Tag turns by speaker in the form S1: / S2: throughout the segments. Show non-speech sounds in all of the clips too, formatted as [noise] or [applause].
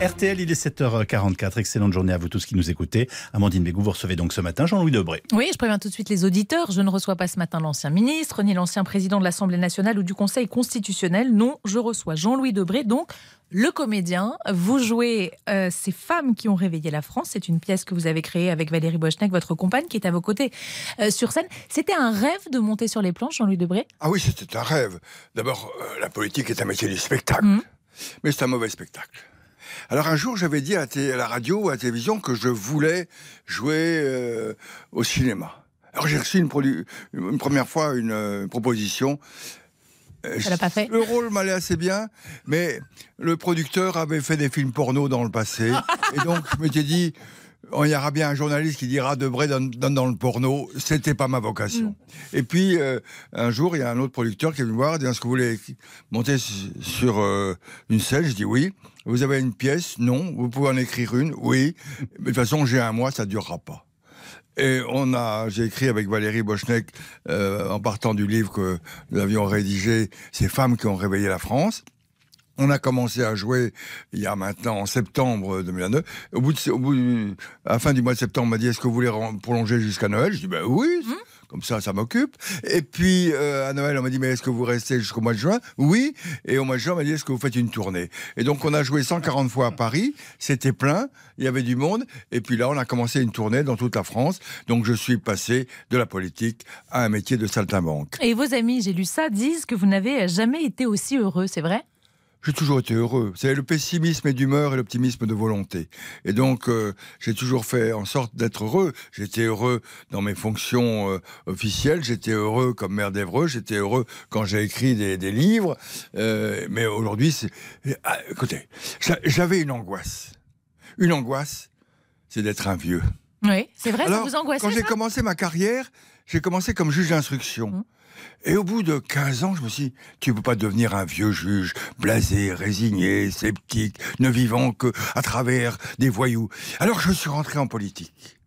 S1: RTL, il est 7h44. Excellente journée à vous tous qui nous écoutez. Amandine Bégou, vous recevez donc ce matin Jean-Louis Debré.
S2: Oui, je préviens tout de suite les auditeurs. Je ne reçois pas ce matin l'ancien ministre, ni l'ancien président de l'Assemblée nationale ou du Conseil constitutionnel. Non, je reçois Jean-Louis Debré, donc le comédien. Vous jouez euh, Ces femmes qui ont réveillé la France. C'est une pièce que vous avez créée avec Valérie Bochnek, votre compagne, qui est à vos côtés euh, sur scène. C'était un rêve de monter sur les planches, Jean-Louis Debré?
S3: Ah oui, c'était un rêve. D'abord, euh, la politique est un métier du spectacle.
S2: Mhm.
S3: Mais c'est un mauvais spectacle. Alors un jour, j'avais dit à, la radio ou à la télévision que je voulais jouer euh, au cinéma. Alors j'ai reçu une, première fois une euh, proposition. Euh,
S2: Ça pas fait
S3: Le rôle m'allait assez bien, mais le producteur avait fait des films porno dans le passé. [laughs] et donc je m'étais dit, oh, il y aura bien un journaliste qui dira Debray donne, donne dans le porno. C'était pas ma vocation. Et puis euh, un jour, il y a un autre producteur qui est venu me voir, dit est-ce que vous voulez monter su- sur euh, une scène? Je dis oui. Vous avez une pièce? Non. Vous pouvez en écrire une? Oui. Mais de toute façon, j'ai un mois, ça durera pas. Et on a, j'ai écrit avec Valérie Bochnek, euh, en partant du livre que nous avions rédigé, Ces femmes qui ont réveillé la France. On a commencé à jouer il y a maintenant en septembre 2009. Au bout, de, au bout du- à la fin du mois de septembre, on m'a dit est-ce que vous voulez prolonger jusqu'à Noël? Je dis ben oui, comme ça, ça m'occupe. Et puis euh, à Noël, on m'a dit mais est-ce que vous restez jusqu'au mois de juin? Oui. Et au mois de juin, on m'a dit est-ce que vous faites une tournée? Et donc on a joué 140 fois à Paris. C'était plein, il y avait du monde. Et puis là, on a commencé une tournée dans toute la France. Donc je suis passé de la politique à un métier de saltimbanque.
S2: Et vos amis, j'ai lu ça, disent que vous n'avez jamais été aussi heureux, c'est vrai?
S3: J'ai toujours été heureux. C'est le pessimisme et d'humeur et l'optimisme de volonté. Et donc, euh, j'ai toujours fait en sorte d'être heureux. J'étais heureux dans mes fonctions euh, officielles. J'étais heureux comme maire d'Evreux. J'étais heureux quand j'ai écrit des, des livres. Euh, mais aujourd'hui, c'est... Ah, écoutez, j'a- j'avais une angoisse. Une angoisse, c'est d'être un vieux.
S2: Oui, c'est vrai,
S3: Alors,
S2: ça vous angoissait
S3: Quand j'ai commencé ma carrière, j'ai commencé comme juge d'instruction.
S2: Mmh.
S3: Et au bout de 15 ans, je me suis dit, tu peux pas devenir un vieux juge, blasé, résigné, sceptique, ne vivant que à travers des voyous. Alors je suis rentré en politique.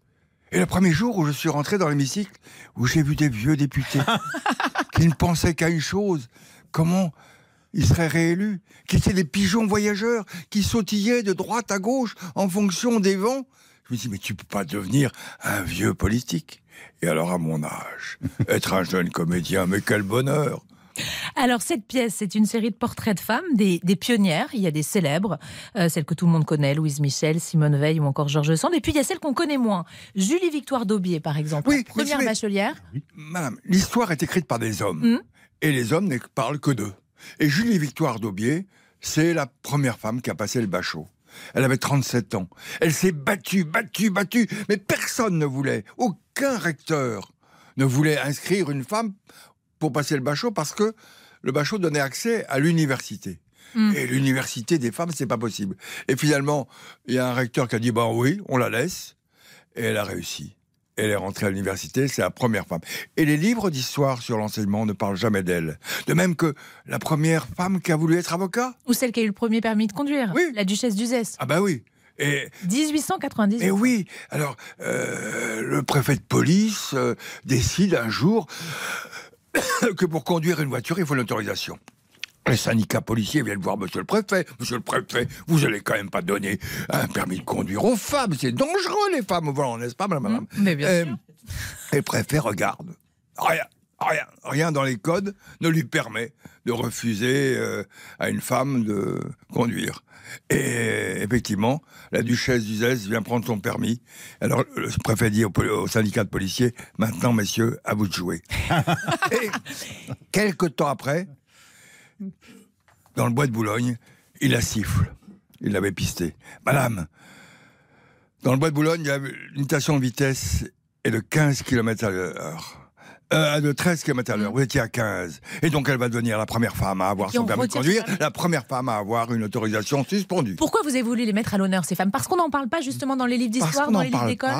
S3: Et le premier jour où je suis rentré dans l'hémicycle, où j'ai vu des vieux députés [laughs] qui ne pensaient qu'à une chose, comment ils seraient réélus, qui étaient des pigeons voyageurs, qui sautillaient de droite à gauche en fonction des vents. Je me dis, mais tu peux pas devenir un vieux politique. Et alors, à mon âge, [laughs] être un jeune comédien, mais quel bonheur
S2: Alors, cette pièce, c'est une série de portraits de femmes, des, des pionnières. Il y a des célèbres, euh, celles que tout le monde connaît, Louise Michel, Simone Veil ou encore Georges Sand. Et puis, il y a celles qu'on connaît moins. Julie Victoire d'Aubier, par exemple,
S3: Oui,
S2: la première
S3: mais-
S2: bachelière.
S3: Madame, l'histoire est écrite par des hommes.
S2: Mhm.
S3: Et les hommes ne parlent que d'eux. Et Julie Victoire d'Aubier, c'est la première femme qui a passé le bachot. Elle avait 37 ans. Elle s'est battue, battue, battue. Mais personne ne voulait, aucun recteur ne voulait inscrire une femme pour passer le bachot parce que le bachot donnait accès à l'université.
S2: Mm.
S3: Et l'université des femmes, c'est pas possible. Et finalement, il y a un recteur qui a dit, bah oui, on la laisse. Et elle a réussi. Elle est rentrée à l'université, c'est la première femme. Et les livres d'histoire sur l'enseignement ne parlent jamais d'elle. De même que la première femme qui a voulu être avocat.
S2: Ou celle qui a eu le premier permis de conduire,
S3: Oui.
S2: la duchesse d'Uzès.
S3: Ah bah oui. Et
S2: 1898.
S3: mais oui, alors euh, le préfet de police euh, décide un jour [coughs] que pour conduire une voiture, il faut l'autorisation. Les syndicats policiers viennent voir Monsieur le Préfet. Monsieur le Préfet, vous allez quand même pas donner un permis de conduire aux femmes. C'est dangereux les femmes au volant, n'est-ce pas, madame, madame
S2: Mmh, mais bien
S3: Euh,
S2: sûr.
S3: Et préfet regarde. Rien, rien, rien dans les codes ne lui permet de refuser euh, à une femme de conduire. Et effectivement, la duchesse d'Uzès vient prendre son permis. Alors le préfet dit au, au syndicat de policiers Maintenant, messieurs, à vous de jouer. Et [laughs] quelque temps après, dans le bois de Boulogne, il la siffle. Il l'avait pisté. Madame, dans le bois de Boulogne, il y de vitesse est de 15 km à l'heure. Euh, de 13 km à l'heure. Vous étiez à 15. Et donc, elle va devenir la première femme à avoir son
S2: on
S3: permis de conduire, la première femme à avoir une autorisation suspendue.
S2: Pourquoi vous avez voulu les mettre à l'honneur, ces femmes? Parce qu'on n'en parle pas justement dans les livres d'histoire, dans les livres d'école?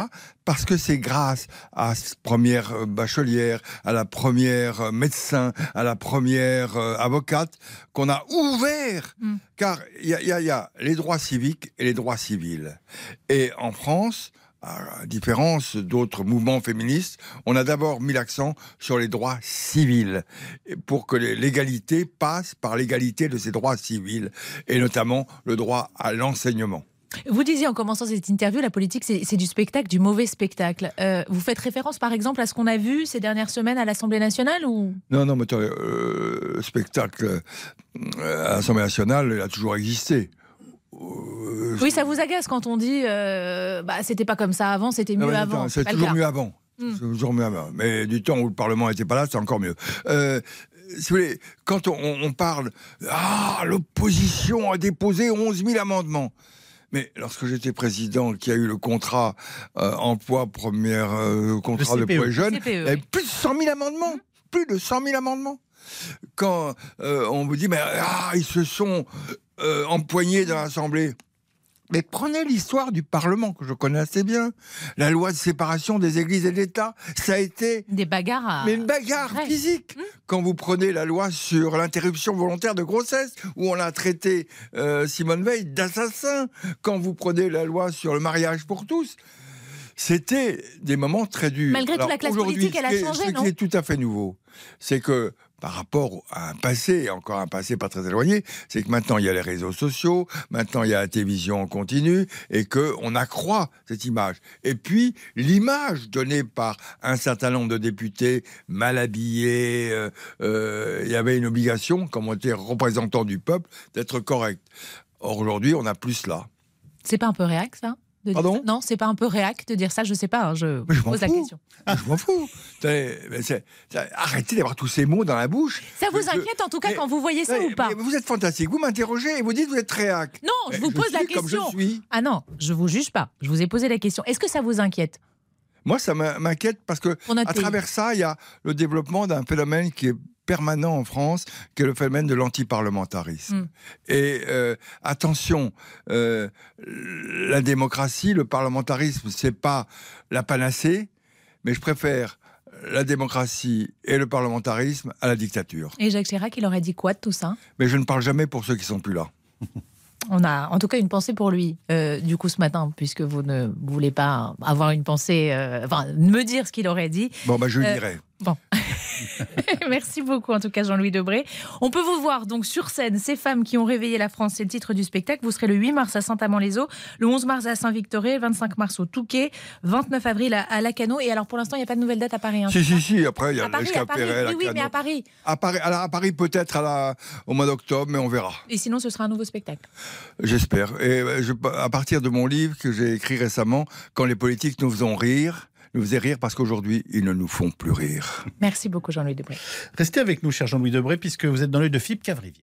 S3: parce que c'est grâce à cette première euh, bachelière, à la première euh, médecin, à la première euh, avocate qu'on a ouvert.
S2: Mm.
S3: Car y, y il y a les droits civiques et les droits civils. Et en France, à différence d'autres mouvements féministes, on a d'abord mis l'accent sur les droits civils, pour que l'égalité passe par l'égalité de ces droits civils, et notamment le droit à l'enseignement.
S2: Vous disiez en commençant cette interview, la politique, c'est du spectacle, du mauvais spectacle. Euh, vous faites référence, par exemple, à ce qu'on a vu ces dernières semaines à l'Assemblée nationale ou?
S3: Non, non, mais euh, spectacle euh, à l'Assemblée nationale, il a toujours existé.
S2: Euh, oui, ça vous agace quand on dit bah, c'était pas comme ça avant, c'était mieux avant.
S3: C'est toujours mieux avant. Hmm. toujours mieux avant. Mais du temps où le Parlement n'était pas là, c'est encore mieux. si vous voulez, quand on, on parle, ah, l'opposition a déposé 11 000 amendements. Mais lorsque j'étais président, qui a eu le contrat euh, emploi première euh, contrat de poids jeune, il y avait plus de 100 000 amendements, plus de 100 000 amendements. Quand euh, on vous dit mais ah, ils se sont empoignés dans l'Assemblée. Mais prenez l'histoire du Parlement, que je connais assez bien. La loi de séparation des églises et de l'État, ça a été...
S2: Des bagarres.
S3: Mais une bagarre physique. Mmh. Quand vous prenez la loi sur l'interruption volontaire de grossesse, où on a traité euh, Simone Veil d'assassin. Quand vous prenez la loi sur le mariage pour tous. C'était des moments très durs.
S2: Malgré tout, la classe politique, elle a changé,
S3: non Ce qui est tout à fait nouveau, c'est que par rapport à un passé, encore un passé pas très éloigné, c'est que maintenant il y a les réseaux sociaux, maintenant il y a la télévision en continu, et que on accroît cette image. Et puis l'image donnée par un certain nombre de députés mal habillés, euh, euh, il y avait une obligation, comme on était représentant du peuple, d'être correct. Or aujourd'hui, on n'a plus cela.
S2: C'est pas un peu réac ça?
S3: Pardon
S2: Non, c'est pas un peu réac de dire ça, je sais pas, hein, je, pose la question. [laughs]
S3: Je m'en fous. Arrêtez d'avoir tous ces mots dans la bouche.
S2: Ça vous inquiète en tout cas quand vous voyez ça ou pas
S3: Vous êtes fantastique. Vous m'interrogez et vous dites que vous êtes réac.
S2: Non, je vous pose la question. Ah non, je vous juge pas. Je vous ai posé la question. Est-ce que ça vous inquiète?
S3: Moi, ça m'inquiète parce que à travers ça, il y a le développement d'un phénomène qui est permanent en France, qui est le phénomène de l'antiparlementarisme. Hmm. Et euh, attention, euh, la démocratie, le parlementarisme, c'est pas la panacée, mais je préfère la démocratie et le parlementarisme à la dictature.
S2: Et Jacques Chirac, il aurait dit quoi de tout ça?
S3: Mais je ne parle jamais pour ceux qui sont plus là. [laughs]
S2: On a en tout cas une pensée pour lui, euh, du coup, ce matin, puisque vous ne voulez pas avoir une pensée, enfin, me dire ce qu'il aurait dit.
S3: Bon, bah, je le dirai.
S2: Bon. [laughs] Merci beaucoup, en tout cas, Jean-Louis Debré. On peut vous voir donc sur scène, ces femmes qui ont réveillé la France, c'est le titre du spectacle. Vous serez le 8 mars à Saint-Amand-les-Eaux, le 11 mars à Saint-Victoré, le 25 mars au Touquet, 29 avril à, Lacano. Et alors, pour l'instant, il n'y a pas de nouvelle date à Paris. Hein,
S3: si, si, si, après, il y a
S2: l'escapé. Oui, oui, mais à Paris.
S3: À Paris, à Paris peut-être au mois d'octobre, mais on verra.
S2: Et sinon, ce sera un nouveau spectacle
S3: J'espère. Et euh, je, à partir de mon livre que j'ai écrit récemment, Quand les politiques nous faisons rire, nous faisaient rire parce qu'aujourd'hui, ils ne nous font plus rire.
S2: Merci beaucoup, Jean-Louis Debré.
S1: Restez avec nous, cher Jean-Louis Debré, puisque vous êtes dans l'œil de Philippe Cavrivier.